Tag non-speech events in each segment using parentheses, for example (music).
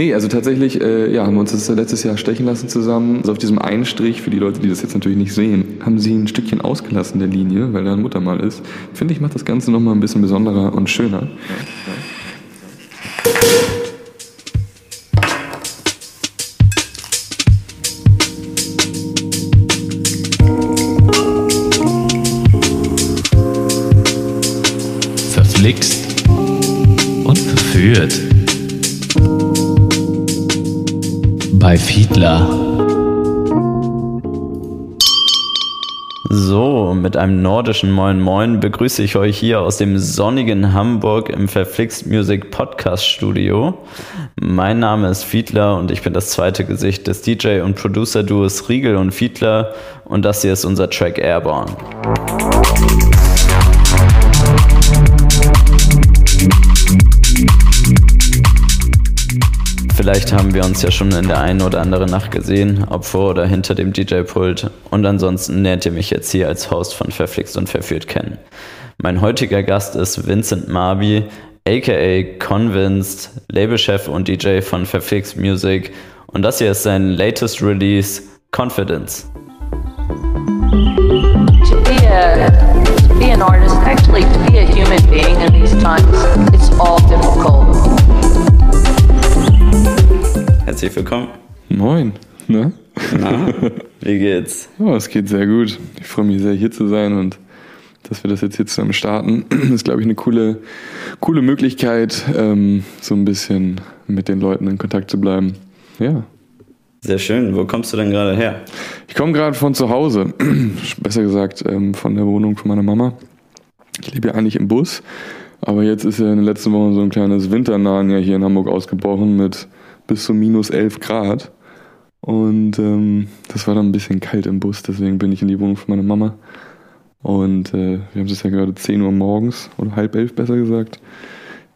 Nee, also tatsächlich äh, ja, haben wir uns das letztes Jahr stechen lassen zusammen. Also auf diesem Einstrich, für die Leute, die das jetzt natürlich nicht sehen, haben sie ein Stückchen ausgelassen der Linie, weil da ein Muttermal ist. Finde ich, macht das Ganze nochmal ein bisschen besonderer und schöner. Verflixt und verführt. Bei Fiedler. So, mit einem nordischen Moin Moin begrüße ich euch hier aus dem sonnigen Hamburg im Verflixt Music Podcast Studio. Mein Name ist Fiedler und ich bin das zweite Gesicht des DJ und Producer Duos Riegel und Fiedler und das hier ist unser Track Airborne. Vielleicht haben wir uns ja schon in der einen oder anderen Nacht gesehen, ob vor oder hinter dem DJ-Pult. Und ansonsten lernt ihr mich jetzt hier als Host von Verflixt und Verführt kennen. Mein heutiger Gast ist Vincent Marby, aka Convinced, Labelchef und DJ von Verflixt Music. Und das hier ist sein latest Release, Confidence. To be, a, to be an artist, actually to be a human being in these times, it's all difficult. Herzlich willkommen. Moin. Na? Na, (laughs) wie geht's? Oh, es geht sehr gut. Ich freue mich sehr, hier zu sein und dass wir das jetzt hier zusammen starten. Das (clears throat) ist, glaube ich, eine coole, coole Möglichkeit, ähm, so ein bisschen mit den Leuten in Kontakt zu bleiben. Ja. Sehr schön. Wo kommst du denn gerade her? Ich komme gerade von zu Hause. (clears throat) Besser gesagt, ähm, von der Wohnung von meiner Mama. Ich lebe ja eigentlich im Bus. Aber jetzt ist ja in den letzten Wochen so ein kleines Winternahen ja hier in Hamburg ausgebrochen mit bis zu minus 11 Grad. Und ähm, das war dann ein bisschen kalt im Bus, deswegen bin ich in die Wohnung von meiner Mama. Und äh, wir haben es ja gerade 10 Uhr morgens oder halb elf besser gesagt.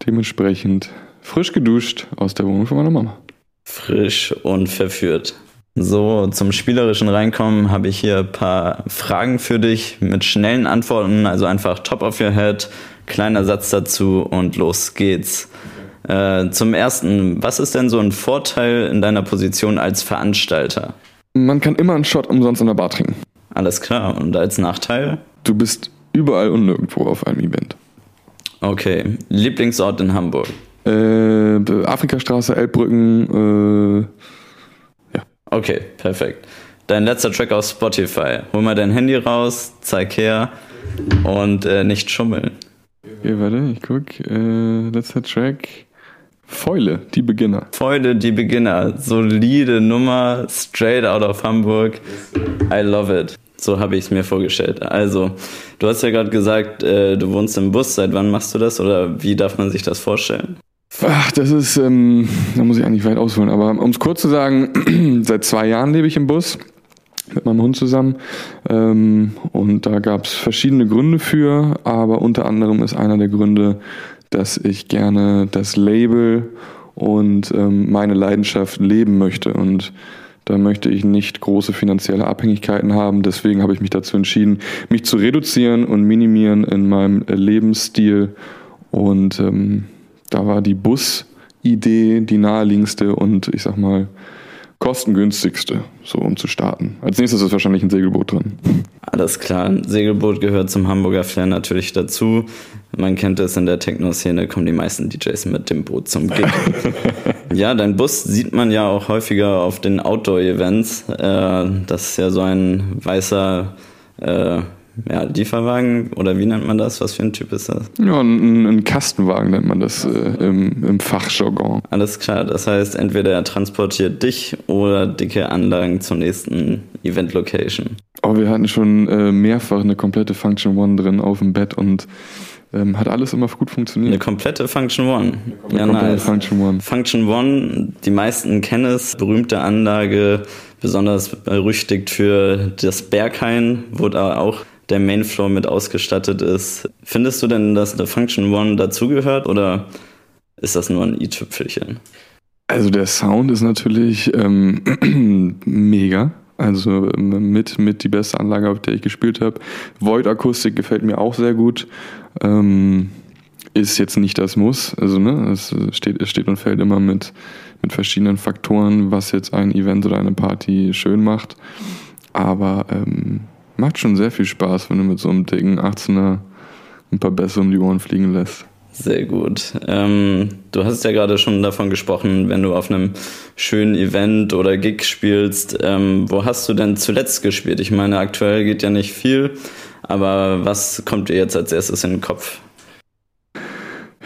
Dementsprechend frisch geduscht aus der Wohnung von meiner Mama. Frisch und verführt. So, zum spielerischen Reinkommen habe ich hier ein paar Fragen für dich mit schnellen Antworten, also einfach top of your head, kleiner Satz dazu und los geht's. Äh, zum ersten, was ist denn so ein Vorteil in deiner Position als Veranstalter? Man kann immer einen Shot umsonst in der Bar trinken. Alles klar. Und als Nachteil? Du bist überall und nirgendwo auf einem Event. Okay. Lieblingsort in Hamburg? Äh, Afrikastraße, Elbbrücken, äh, ja. Okay, perfekt. Dein letzter Track auf Spotify. Hol mal dein Handy raus, zeig her und äh, nicht schummeln. Okay, warte, ich guck. Äh, letzter Track. Fäule, die Beginner. Fäule, die Beginner. Solide Nummer, straight out of Hamburg. I love it. So habe ich es mir vorgestellt. Also, du hast ja gerade gesagt, äh, du wohnst im Bus. Seit wann machst du das oder wie darf man sich das vorstellen? Ach, das ist, ähm, da muss ich eigentlich weit ausholen. Aber um es kurz zu sagen, (clears throat) seit zwei Jahren lebe ich im Bus mit meinem Hund zusammen. Ähm, und da gab es verschiedene Gründe für, aber unter anderem ist einer der Gründe, dass ich gerne das Label und ähm, meine Leidenschaft leben möchte. Und da möchte ich nicht große finanzielle Abhängigkeiten haben. Deswegen habe ich mich dazu entschieden, mich zu reduzieren und minimieren in meinem Lebensstil. Und ähm, da war die Bus-Idee die naheliegendste und ich sag mal kostengünstigste, so um zu starten. Als nächstes ist wahrscheinlich ein Segelboot drin. Alles klar, ein Segelboot gehört zum Hamburger Flair natürlich dazu. Man kennt es in der Techno-Szene, kommen die meisten DJs mit dem Boot zum Gig. (laughs) ja, dein Bus sieht man ja auch häufiger auf den Outdoor-Events. Äh, das ist ja so ein weißer äh, ja, Lieferwagen oder wie nennt man das? Was für ein Typ ist das? Ja, ein, ein Kastenwagen nennt man das äh, im, im Fachjargon. Alles klar, das heißt, entweder er transportiert dich oder dicke Anlagen zur nächsten Event-Location. Oh, wir hatten schon äh, mehrfach eine komplette Function One drin auf dem Bett und ähm, hat alles immer gut funktioniert. Eine komplette Function One. Eine ja, komplette nice. Function One. Function One, die meisten kennen es, berühmte Anlage, besonders berüchtigt für das Berghain, wo da auch der Mainfloor mit ausgestattet ist. Findest du denn, dass eine Function One dazugehört oder ist das nur ein i-Tüpfelchen? Also der Sound ist natürlich ähm, (clears throat) mega. Also ähm, mit, mit die beste Anlage, auf der ich gespielt habe. Void-Akustik gefällt mir auch sehr gut. Ähm, ist jetzt nicht das Muss. Also ne, es steht, es steht und fällt immer mit, mit verschiedenen Faktoren, was jetzt ein Event oder eine Party schön macht. Aber ähm, macht schon sehr viel Spaß, wenn du mit so einem dicken 18er ein paar Bässe um die Ohren fliegen lässt. Sehr gut. Ähm, du hast ja gerade schon davon gesprochen, wenn du auf einem schönen Event oder Gig spielst. Ähm, wo hast du denn zuletzt gespielt? Ich meine, aktuell geht ja nicht viel, aber was kommt dir jetzt als erstes in den Kopf?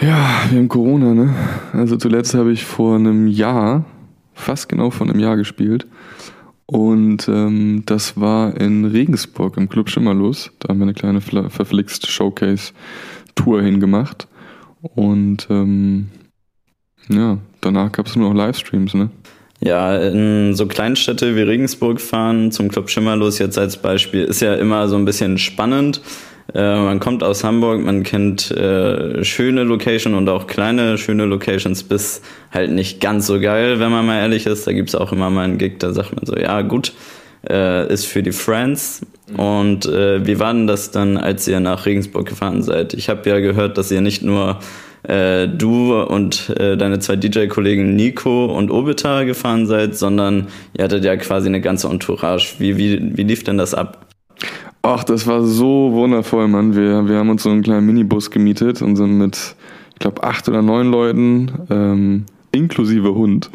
Ja, wir haben Corona, ne? Also zuletzt habe ich vor einem Jahr, fast genau vor einem Jahr gespielt. Und ähm, das war in Regensburg im Club Schimmerlos. Da haben wir eine kleine verflixt Showcase-Tour hingemacht. Und ähm, ja, danach gab es nur noch Livestreams, ne? Ja, in so Kleinstädte wie Regensburg fahren zum Club Schimmerlos jetzt als Beispiel ist ja immer so ein bisschen spannend. Äh, man kommt aus Hamburg, man kennt äh, schöne Locations und auch kleine schöne Locations bis halt nicht ganz so geil, wenn man mal ehrlich ist. Da gibt's auch immer mal einen Gig, da sagt man so, ja gut, äh, ist für die Friends. Mhm. Und äh, wie war denn das dann, als ihr nach Regensburg gefahren seid? Ich habe ja gehört, dass ihr nicht nur äh, du und äh, deine zwei DJ-Kollegen Nico und Obita gefahren seid, sondern ihr hattet ja quasi eine ganze Entourage. Wie, wie, wie lief denn das ab? Ach, das war so wundervoll, Mann. Wir, wir haben uns so einen kleinen Minibus gemietet und sind mit, ich glaube, acht oder neun Leuten, ähm, inklusive Hund,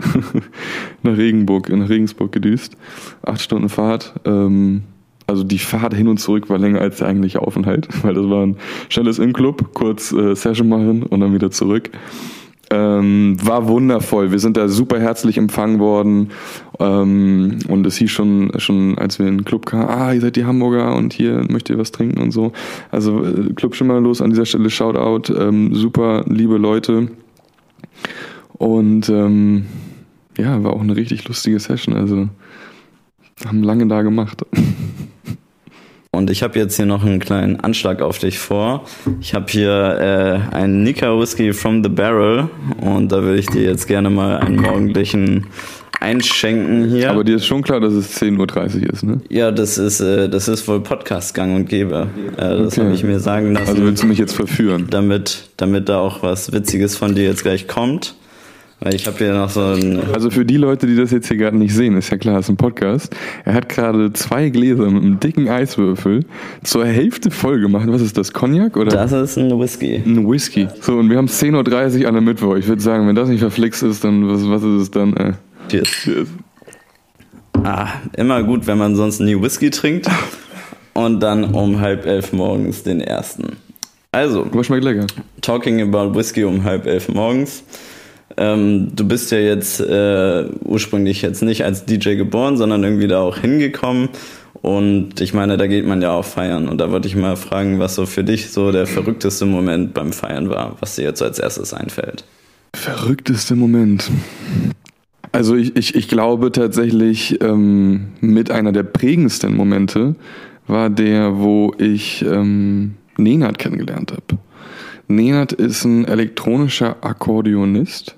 (laughs) nach Regenburg, nach Regensburg gedüst. Acht Stunden Fahrt. Ähm, also die Fahrt hin und zurück war länger als der eigentliche Aufenthalt, (laughs) weil das war ein schnelles In-Club, kurz äh, Session machen und dann wieder zurück. Ähm, war wundervoll. Wir sind da super herzlich empfangen worden. Ähm, und es hieß schon, schon, als wir in den Club kamen, ah, ihr seid die Hamburger und hier möchtet ihr was trinken und so. Also äh, Club Schimmerlos an dieser Stelle Shoutout. Ähm, super liebe Leute. Und ähm, ja, war auch eine richtig lustige Session. Also haben lange da gemacht. (laughs) Und ich habe jetzt hier noch einen kleinen Anschlag auf dich vor. Ich habe hier äh, einen Nika Whisky from the Barrel und da würde ich dir jetzt gerne mal einen morgendlichen einschenken hier. Aber dir ist schon klar, dass es 10.30 Uhr ist, ne? Ja, das ist, äh, das ist wohl Podcast-Gang und Gäbe. Äh, das okay. habe ich mir sagen lassen. Also willst du mich jetzt verführen? Damit, damit da auch was Witziges von dir jetzt gleich kommt. Weil ich habe hier noch so ein. Also für die Leute, die das jetzt hier gerade nicht sehen, ist ja klar, es ist ein Podcast. Er hat gerade zwei Gläser mit einem dicken Eiswürfel zur Hälfte voll gemacht. Was ist das? Cognac oder? Das ist ein Whisky. Ein Whisky. So, und wir haben 10.30 Uhr an der Mittwoch. Ich würde sagen, wenn das nicht verflixt ist, dann was, was ist es dann? Äh? Cheers. Cheers. Ah, immer gut, wenn man sonst nie Whisky trinkt. Und dann um halb elf morgens den ersten. Also. Was schmeckt lecker? Talking about Whisky um halb elf morgens. Ähm, du bist ja jetzt äh, ursprünglich jetzt nicht als DJ geboren, sondern irgendwie da auch hingekommen. Und ich meine, da geht man ja auch feiern. Und da wollte ich mal fragen, was so für dich so der verrückteste Moment beim Feiern war, was dir jetzt als erstes einfällt. Verrückteste Moment. Also ich, ich, ich glaube tatsächlich, ähm, mit einer der prägendsten Momente war der, wo ich ähm, Nenad kennengelernt habe. Nenad ist ein elektronischer Akkordeonist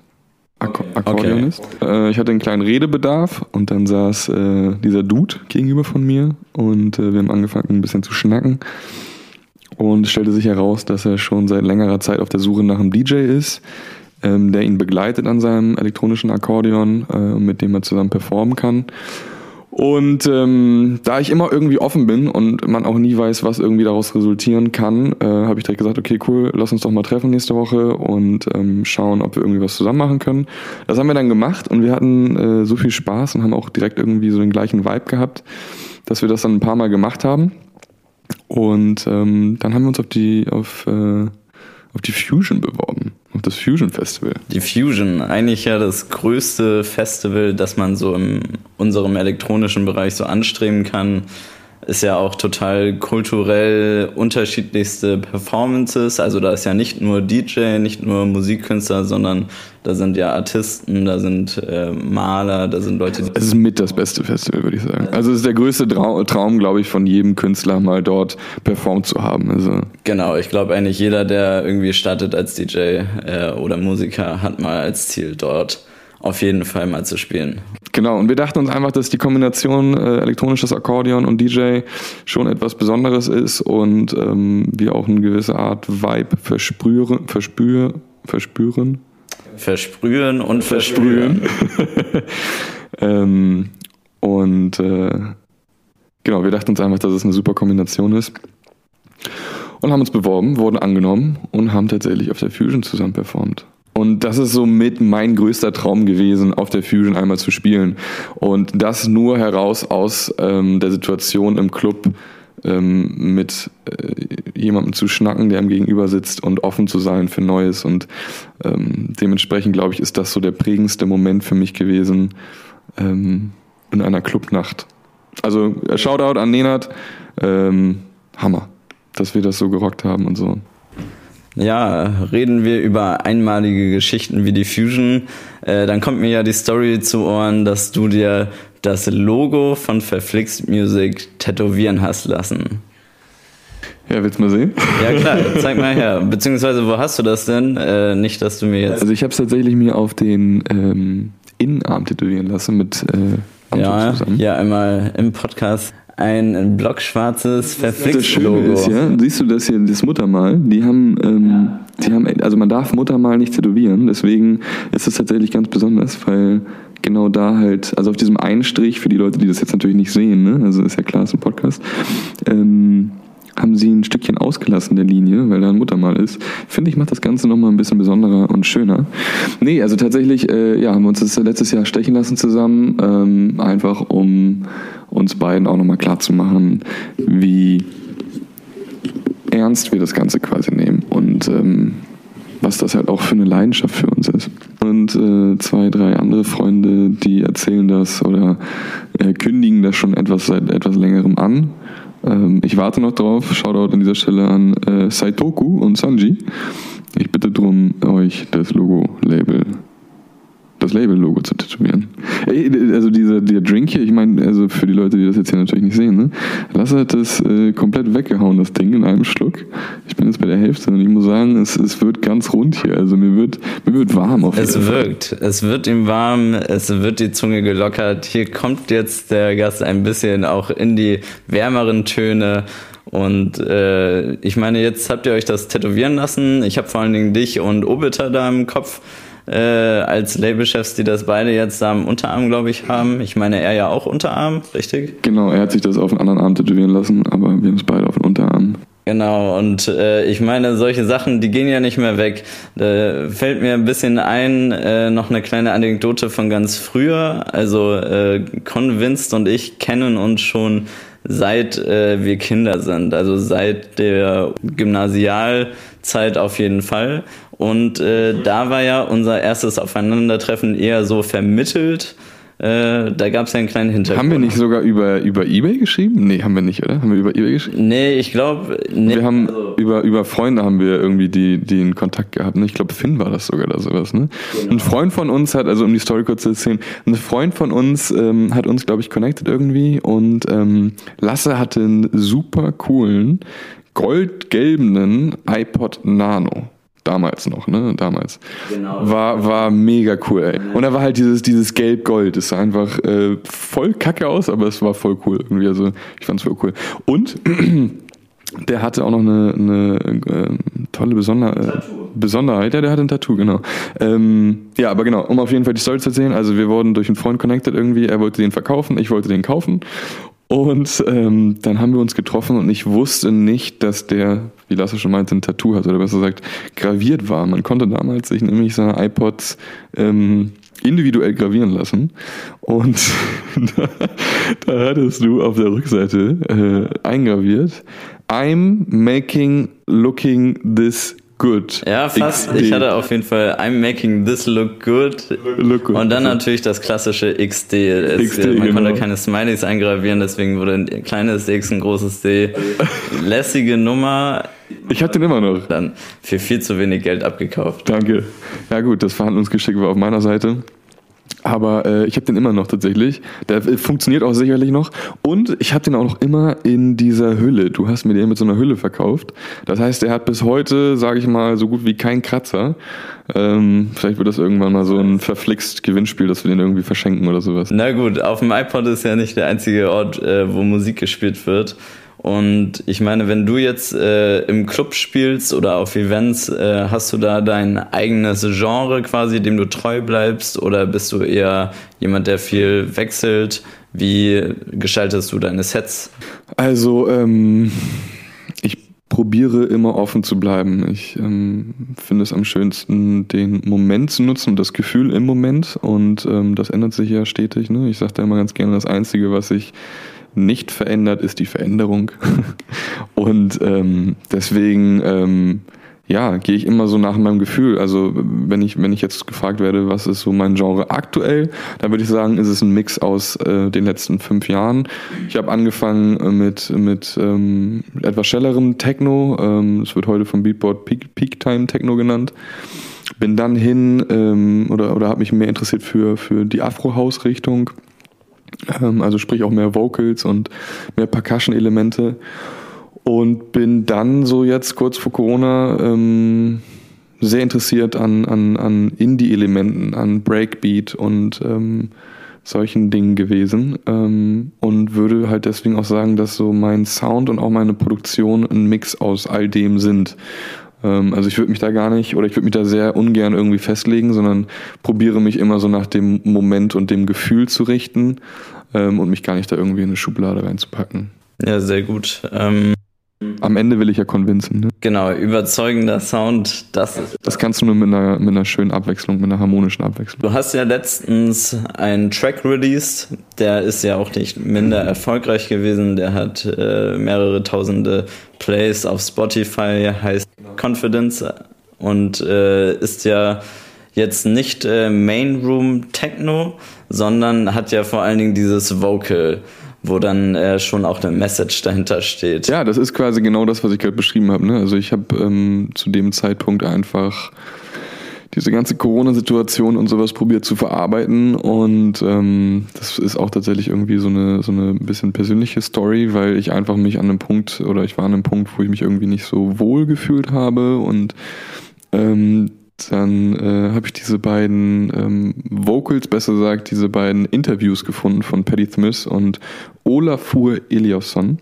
Ak okay. Akkordeonist. Okay. Äh, ich hatte einen kleinen Redebedarf und dann saß äh, dieser Dude gegenüber von mir und äh, wir haben angefangen ein bisschen zu schnacken. Und es stellte sich heraus, dass er schon seit längerer Zeit auf der Suche nach einem DJ ist, ähm, der ihn begleitet an seinem elektronischen Akkordeon, äh, mit dem er zusammen performen kann. Und ähm, da ich immer irgendwie offen bin und man auch nie weiß, was irgendwie daraus resultieren kann, äh, habe ich direkt gesagt, okay, cool, lass uns doch mal treffen nächste Woche und ähm, schauen, ob wir irgendwie was zusammen machen können. Das haben wir dann gemacht und wir hatten äh, so viel Spaß und haben auch direkt irgendwie so den gleichen Vibe gehabt, dass wir das dann ein paar Mal gemacht haben. Und ähm, dann haben wir uns auf die auf äh, auf die Fusion beworben, auf das Fusion Festival. Die Fusion, eigentlich ja das größte Festival, das man so in unserem elektronischen Bereich so anstreben kann ist ja auch total kulturell unterschiedlichste Performances. Also da ist ja nicht nur DJ, nicht nur Musikkünstler, sondern da sind ja Artisten, da sind äh, Maler, da sind Leute. Es ist mit das beste Festival, würde ich sagen. Also es ist der größte Traum, Traum glaube ich, von jedem Künstler mal dort performt zu haben. Also genau, ich glaube eigentlich jeder, der irgendwie startet als DJ äh, oder Musiker, hat mal als Ziel dort auf jeden Fall mal zu spielen. Genau, und wir dachten uns einfach, dass die Kombination äh, elektronisches Akkordeon und DJ schon etwas Besonderes ist und ähm, wir auch eine gewisse Art Vibe verspüren, verspür, verspüren. Versprühen und versprühen. (laughs) ähm, und äh, genau, wir dachten uns einfach, dass es eine super Kombination ist. Und haben uns beworben, wurden angenommen und haben tatsächlich auf der Fusion zusammen performt. Und das ist somit mein größter Traum gewesen, auf der Fusion einmal zu spielen. Und das nur heraus aus ähm, der Situation im Club ähm, mit äh, jemandem zu schnacken, der ihm gegenüber sitzt und offen zu sein für Neues. Und ähm, dementsprechend, glaube ich, ist das so der prägendste Moment für mich gewesen ähm, in einer Clubnacht. Also äh, Shoutout an Nenad, ähm, Hammer, dass wir das so gerockt haben und so. Ja, reden wir über einmalige Geschichten wie die Fusion, äh, dann kommt mir ja die Story zu Ohren, dass du dir das Logo von Verflixt Music tätowieren hast lassen. Ja, willst du mal sehen? Ja klar, (laughs) zeig mal her. Beziehungsweise wo hast du das denn? Äh, nicht, dass du mir jetzt. Also ich habe es tatsächlich mir auf den ähm, Innenarm tätowieren lassen mit äh, ja, zusammen. Ja, einmal im Podcast ein blockschwarzes Verflixt-Logo. Ist, ja, siehst du das hier, das Muttermal? Die haben, ähm, ja. die haben, also man darf Muttermal nicht tätowieren, deswegen ist es tatsächlich ganz besonders, weil genau da halt, also auf diesem Einstrich, für die Leute, die das jetzt natürlich nicht sehen, ne? also ist ja klar, es ist ein Podcast, ähm, haben sie ein Stückchen ausgelassen der Linie, weil da ein Muttermal ist. Finde ich, macht das Ganze nochmal ein bisschen besonderer und schöner. Nee, also tatsächlich, äh, ja, haben wir uns das letztes Jahr stechen lassen zusammen, ähm, einfach um uns beiden auch nochmal klar zu machen, wie ernst wir das Ganze quasi nehmen und ähm, was das halt auch für eine Leidenschaft für uns ist. Und äh, zwei, drei andere Freunde, die erzählen das oder äh, kündigen das schon etwas seit etwas längerem an. Ähm, ich warte noch drauf. Shoutout an dieser Stelle an äh, Saitoku und Sanji. Ich bitte darum, euch das Logo-Label das Label-Logo zu tätowieren. Also dieser, dieser Drink hier, ich meine, also für die Leute, die das jetzt hier natürlich nicht sehen, ne? Lasse hat das äh, komplett weggehauen, das Ding in einem Schluck. Ich bin jetzt bei der Hälfte und ich muss sagen, es, es wird ganz rund hier. Also mir wird, mir wird warm auf jeden Es Fall. wirkt. Es wird ihm warm, es wird die Zunge gelockert. Hier kommt jetzt der Gast ein bisschen auch in die wärmeren Töne. Und äh, ich meine, jetzt habt ihr euch das tätowieren lassen. Ich habe vor allen Dingen dich und Obiter da im Kopf äh, als Labelchefs, die das beide jetzt am Unterarm, glaube ich, haben. Ich meine, er ja auch Unterarm, richtig? Genau, er hat sich das auf einen anderen Arm tätowieren lassen, aber wir haben es beide auf den Unterarm. Genau, und äh, ich meine, solche Sachen, die gehen ja nicht mehr weg. Da fällt mir ein bisschen ein, äh, noch eine kleine Anekdote von ganz früher. Also äh, Convinced und ich kennen uns schon seit äh, wir Kinder sind, also seit der Gymnasialzeit auf jeden Fall. Und äh, da war ja unser erstes Aufeinandertreffen eher so vermittelt. Äh, da gab es ja einen kleinen Hintergrund. Haben wir nicht sogar über, über Ebay geschrieben? Nee, haben wir nicht, oder? Haben wir über Ebay geschrieben? Nee, ich glaube. Nee, wir haben also, über, über Freunde haben wir irgendwie die, die in Kontakt gehabt. Ne? Ich glaube, Finn war das sogar oder sowas. Ne? Genau. Ein Freund von uns hat, also um die Story kurz zu erzählen, ein Freund von uns ähm, hat uns, glaube ich, connected irgendwie und ähm, Lasse hatte einen super coolen goldgelbenen iPod Nano damals noch, ne? Damals. Genau. War, war mega cool, ey. Und da war halt dieses, dieses Gelb-Gold. Das sah einfach äh, voll kacke aus, aber es war voll cool irgendwie. Also ich fand's voll cool. Und (clears throat) der hatte auch noch eine, eine äh, tolle Besonder äh, Besonderheit. Ja, der hatte ein Tattoo, genau. Ähm, ja, aber genau, um auf jeden Fall die Story zu erzählen. Also wir wurden durch einen Freund connected irgendwie. Er wollte den verkaufen, ich wollte den kaufen. Und ähm, dann haben wir uns getroffen und ich wusste nicht, dass der, wie Lasse schon meinte, ein Tattoo hat oder besser gesagt, graviert war. Man konnte damals sich nämlich seine iPods ähm, individuell gravieren lassen. Und da, (laughs) da hattest du auf der Rückseite äh, eingraviert, I'm making looking this good. Ja, fast. XD. Ich hatte auf jeden Fall I'm making this look good. Look good. Und dann natürlich das klassische XD. Es, XD man genau. konnte keine Smileys eingravieren, deswegen wurde ein kleines X, ein großes D. (laughs) Lässige Nummer. Ich hab den immer noch. Dann für viel zu wenig Geld abgekauft. Danke. Ja gut, das Verhandlungsgeschick war auf meiner Seite. Aber äh, ich habe den immer noch tatsächlich. Der äh, funktioniert auch sicherlich noch. Und ich habe den auch noch immer in dieser Hülle. Du hast mir den mit so einer Hülle verkauft. Das heißt, er hat bis heute, sage ich mal, so gut wie keinen Kratzer. Ähm, vielleicht wird das irgendwann mal so ein verflixt Gewinnspiel, dass wir den irgendwie verschenken oder sowas. Na gut, auf dem iPod ist ja nicht der einzige Ort, äh, wo Musik gespielt wird. Und ich meine, wenn du jetzt äh, im Club spielst oder auf Events, äh, hast du da dein eigenes Genre quasi, dem du treu bleibst? Oder bist du eher jemand, der viel wechselt? Wie gestaltest du deine Sets? Also, ähm, ich probiere immer offen zu bleiben. Ich ähm, finde es am schönsten, den Moment zu nutzen und das Gefühl im Moment. Und ähm, das ändert sich ja stetig. Ne? Ich sage da immer ganz gerne, das Einzige, was ich nicht verändert, ist die Veränderung. (laughs) und ähm, deswegen ähm, ja, gehe ich immer so nach meinem Gefühl. Also wenn ich, wenn ich jetzt gefragt werde, was ist so mein Genre aktuell, dann würde ich sagen, ist es ein Mix aus äh, den letzten fünf Jahren. Ich habe angefangen äh, mit, mit ähm, etwas schnellerem Techno. Ähm, es wird heute vom Beatboard Peak, Peak Time Techno genannt. Bin dann hin ähm, oder, oder habe mich mehr interessiert für, für die Afro-House-Richtung. Ähm, also sprich auch mehr Vocals und mehr Percussion-Elemente. Und bin dann so jetzt kurz vor Corona ähm, sehr interessiert an, an, an Indie-Elementen, an Breakbeat und ähm, solchen Dingen gewesen. Ähm, und würde halt deswegen auch sagen, dass so mein Sound und auch meine Produktion ein Mix aus all dem sind. Ähm, also ich würde mich da gar nicht oder ich würde mich da sehr ungern irgendwie festlegen, sondern probiere mich immer so nach dem Moment und dem Gefühl zu richten ähm, und mich gar nicht da irgendwie in eine Schublade reinzupacken. Ja, sehr gut. Ähm am Ende will ich ja convincen. Ne? Genau, überzeugender Sound, das ist. Das kannst du nur mit einer, mit einer schönen Abwechslung, mit einer harmonischen Abwechslung. Du hast ja letztens einen Track released, der ist ja auch nicht minder erfolgreich gewesen. Der hat äh, mehrere tausende Plays auf Spotify, heißt Confidence und äh, ist ja jetzt nicht äh, Main Room Techno, sondern hat ja vor allen Dingen dieses Vocal wo dann äh, schon auch eine Message dahinter steht. Ja, das ist quasi genau das, was ich gerade beschrieben habe. Ne? Also ich habe ähm, zu dem Zeitpunkt einfach diese ganze Corona-Situation und sowas probiert zu verarbeiten und ähm, das ist auch tatsächlich irgendwie so eine so eine bisschen persönliche Story, weil ich einfach mich an einem Punkt oder ich war an einem Punkt, wo ich mich irgendwie nicht so wohl gefühlt habe und ähm, dann äh, habe ich diese beiden ähm, Vocals, besser gesagt, diese beiden Interviews gefunden von Paddy Smith und Olafur Eliasson.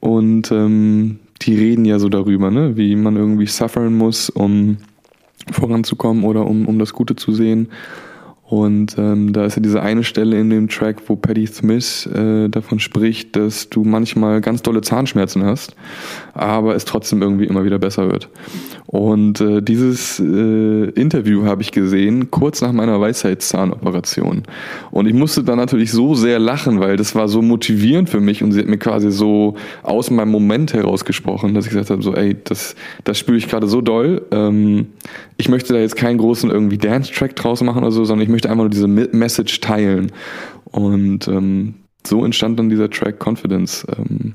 Und ähm, die reden ja so darüber, ne, wie man irgendwie suffern muss, um voranzukommen oder um, um das Gute zu sehen. Und ähm, da ist ja diese eine Stelle in dem Track, wo Paddy Smith äh, davon spricht, dass du manchmal ganz dolle Zahnschmerzen hast, aber es trotzdem irgendwie immer wieder besser wird. Und äh, dieses äh, Interview habe ich gesehen, kurz nach meiner Weisheitszahnoperation. Und ich musste da natürlich so sehr lachen, weil das war so motivierend für mich und sie hat mir quasi so aus meinem Moment herausgesprochen, dass ich gesagt habe, so ey, das, das spüre ich gerade so doll. Ähm, ich möchte da jetzt keinen großen irgendwie Dance-Track draus machen oder so, sondern ich möchte einfach nur diese Message teilen. Und ähm, so entstand dann dieser Track Confidence. Ähm,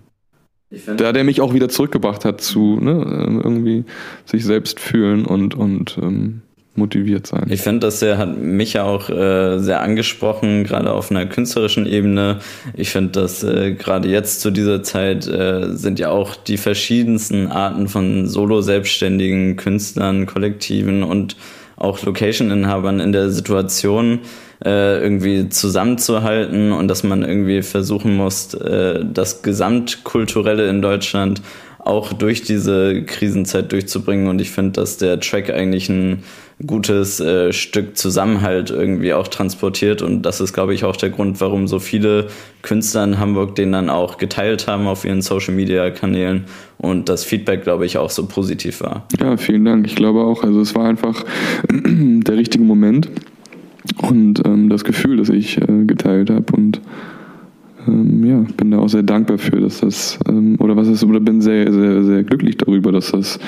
da der mich auch wieder zurückgebracht hat zu ne, ähm, irgendwie sich selbst fühlen und, und ähm, motiviert sein. Ich finde, das sehr, hat mich ja auch äh, sehr angesprochen, gerade auf einer künstlerischen Ebene. Ich finde, dass äh, gerade jetzt zu dieser Zeit äh, sind ja auch die verschiedensten Arten von Solo-selbstständigen Künstlern, Kollektiven und auch Location-Inhabern in der Situation, äh, irgendwie zusammenzuhalten und dass man irgendwie versuchen muss, äh, das Gesamtkulturelle in Deutschland auch durch diese Krisenzeit durchzubringen. Und ich finde, dass der Track eigentlich ein gutes äh, Stück Zusammenhalt irgendwie auch transportiert. Und das ist, glaube ich, auch der Grund, warum so viele Künstler in Hamburg den dann auch geteilt haben auf ihren Social-Media-Kanälen und das Feedback, glaube ich, auch so positiv war. Ja, vielen Dank. Ich glaube auch, also es war einfach (clears throat) der richtige Moment und ähm, das Gefühl, das ich äh, geteilt habe und ähm, ja, bin da auch sehr dankbar für, dass das ähm, oder was ist oder bin sehr sehr sehr glücklich darüber, dass das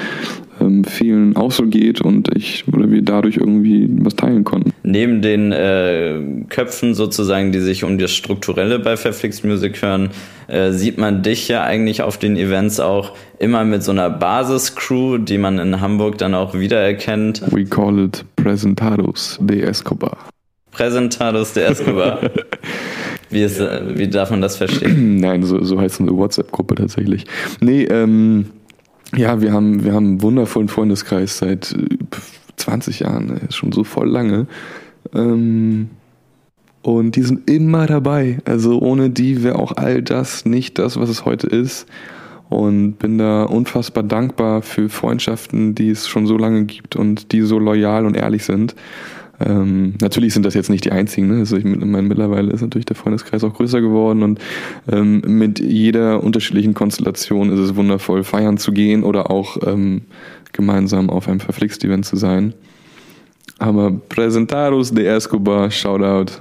ähm, vielen auch so geht und ich oder wir dadurch irgendwie was teilen konnten. Neben den äh, Köpfen sozusagen, die sich um das Strukturelle bei Verflixt Music hören, äh, sieht man dich ja eigentlich auf den Events auch immer mit so einer Basiscrew, die man in Hamburg dann auch wiedererkennt. We call it Presentados de Escobar. Presentados de Escobar. (laughs) Wie, ist, wie darf man das verstehen? Nein, so, so heißt eine WhatsApp-Gruppe tatsächlich. Nee, ähm, ja, wir haben, wir haben einen wundervollen Freundeskreis seit 20 Jahren, ist schon so voll lange. Ähm, Und die sind immer dabei. Also ohne die wäre auch all das nicht das, was es heute ist. Und bin da unfassbar dankbar für Freundschaften, die es schon so lange gibt und die so loyal und ehrlich sind. Ähm, natürlich sind das jetzt nicht die einzigen. Ne? Also ich meine, mittlerweile ist natürlich der Freundeskreis auch größer geworden und ähm, mit jeder unterschiedlichen Konstellation ist es wundervoll, feiern zu gehen oder auch ähm, gemeinsam auf einem Verflixt-Event zu sein. Aber Presentaros de Escobar, Shoutout.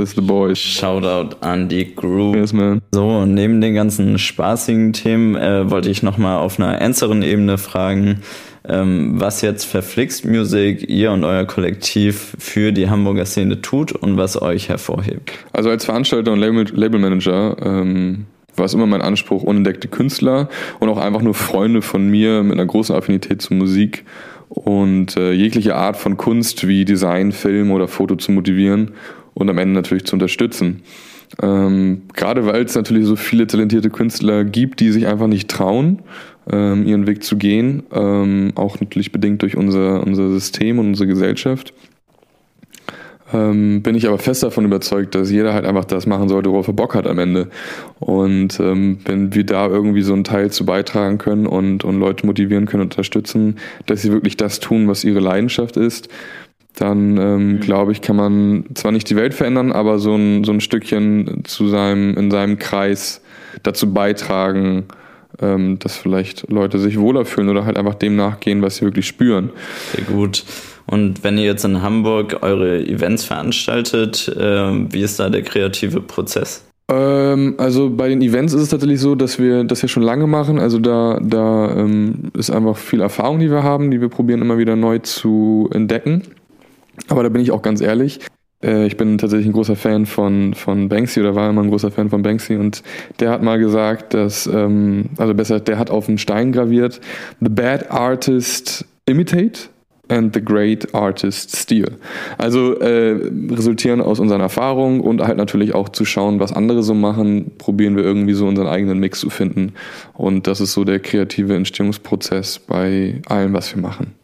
That's the boys. Shoutout an die Group. Yes, man. So, neben den ganzen spaßigen Themen äh, wollte ich nochmal auf einer ernsteren Ebene fragen, ähm, was jetzt Verflixt Music, ihr und euer Kollektiv für die Hamburger Szene tut und was euch hervorhebt. Also als Veranstalter und Label Labelmanager ähm, war es immer mein Anspruch, unentdeckte Künstler und auch einfach nur Freunde von mir mit einer großen Affinität zur Musik und äh, jegliche Art von Kunst wie Design, Film oder Foto zu motivieren und am Ende natürlich zu unterstützen. Ähm, gerade weil es natürlich so viele talentierte Künstler gibt, die sich einfach nicht trauen, ähm, ihren Weg zu gehen, ähm, auch natürlich bedingt durch unser, unser System und unsere Gesellschaft. Ähm, bin ich aber fest davon überzeugt, dass jeder halt einfach das machen sollte, worauf er Bock hat am Ende. Und ähm, wenn wir da irgendwie so einen Teil zu beitragen können und, und Leute motivieren können, unterstützen, dass sie wirklich das tun, was ihre Leidenschaft ist, dann ähm, mhm. glaube ich, kann man zwar nicht die Welt verändern, aber so ein, so ein Stückchen zu seinem, in seinem Kreis dazu beitragen, ähm, dass vielleicht Leute sich wohler fühlen oder halt einfach dem nachgehen, was sie wirklich spüren. Sehr gut. Und wenn ihr jetzt in Hamburg eure Events veranstaltet, äh, wie ist da der kreative Prozess? Ähm, also bei den Events ist es tatsächlich so, dass wir das ja schon lange machen. Also da, da ähm, ist einfach viel Erfahrung, die wir haben, die wir probieren immer wieder neu zu entdecken. Aber da bin ich auch ganz ehrlich. Äh, ich bin tatsächlich ein großer Fan von, von Banksy oder war immer ein großer Fan von Banksy und der hat mal gesagt, dass, ähm, also besser, der hat auf einen Stein graviert, The bad artist imitate and the great artist steal. Also äh, resultieren aus unseren Erfahrungen und halt natürlich auch zu schauen, was andere so machen, probieren wir irgendwie so unseren eigenen Mix zu finden. Und das ist so der kreative Entstehungsprozess bei allem, was wir machen.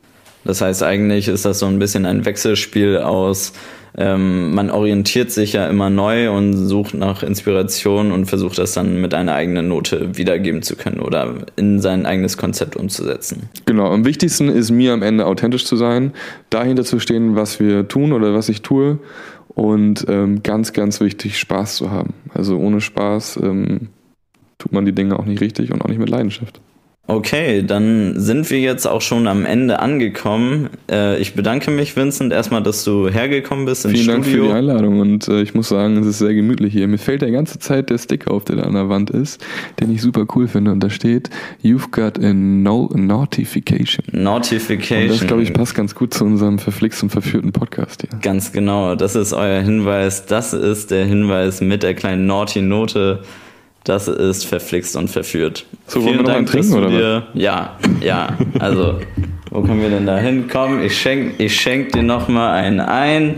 Das heißt, eigentlich ist das so ein bisschen ein Wechselspiel aus, ähm, man orientiert sich ja immer neu und sucht nach Inspiration und versucht das dann mit einer eigenen Note wiedergeben zu können oder in sein eigenes Konzept umzusetzen. Genau, am wichtigsten ist mir am Ende authentisch zu sein, dahinter zu stehen, was wir tun oder was ich tue und ähm, ganz, ganz wichtig, Spaß zu haben. Also ohne Spaß ähm, tut man die Dinge auch nicht richtig und auch nicht mit Leidenschaft. Okay, dann sind wir jetzt auch schon am Ende angekommen. Äh, ich bedanke mich, Vincent, erstmal, dass du hergekommen bist ins Vielen Studio. Dank für die Einladung und äh, ich muss sagen, es ist sehr gemütlich hier. Mir fällt der ganze Zeit der Sticker auf, der da an der Wand ist, den ich super cool finde und da steht, You've got a no Notification. Notification. Und das, glaube ich, passt ganz gut zu unserem verflixt und verführten Podcast hier. Ganz genau, das ist euer Hinweis. Das ist der Hinweis mit der kleinen Naughty-Note. Das ist verflixt und verführt. So, Vielen wollen wir noch Dank, trinken, oder dir, Ja, ja. Also, wo kommen wir denn da hin? Komm, ich schenk, ich schenk dir noch mal einen ein.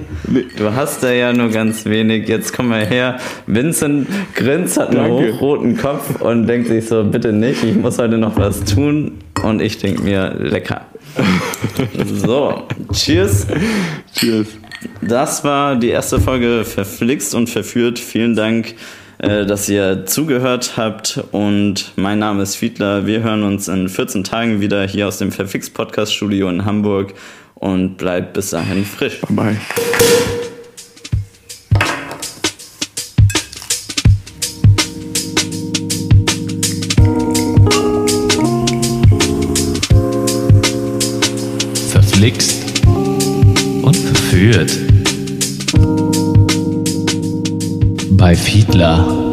Du hast da ja nur ganz wenig. Jetzt komm mal her. Vincent grinst, hat einen Danke. hochroten Kopf und denkt sich so, bitte nicht, ich muss heute noch was tun. Und ich denke mir, lecker. So, cheers. Cheers. Das war die erste Folge Verflixt und Verführt. Vielen Dank äh, dass ihr zugehört habt. Und mein Name ist Fiedler. Wir hören uns in 14 Tagen wieder hier aus dem Verfix Podcast Studio in Hamburg und bleibt bis dahin frisch. Bye bye. Verflixt und verführt bei Fiedler.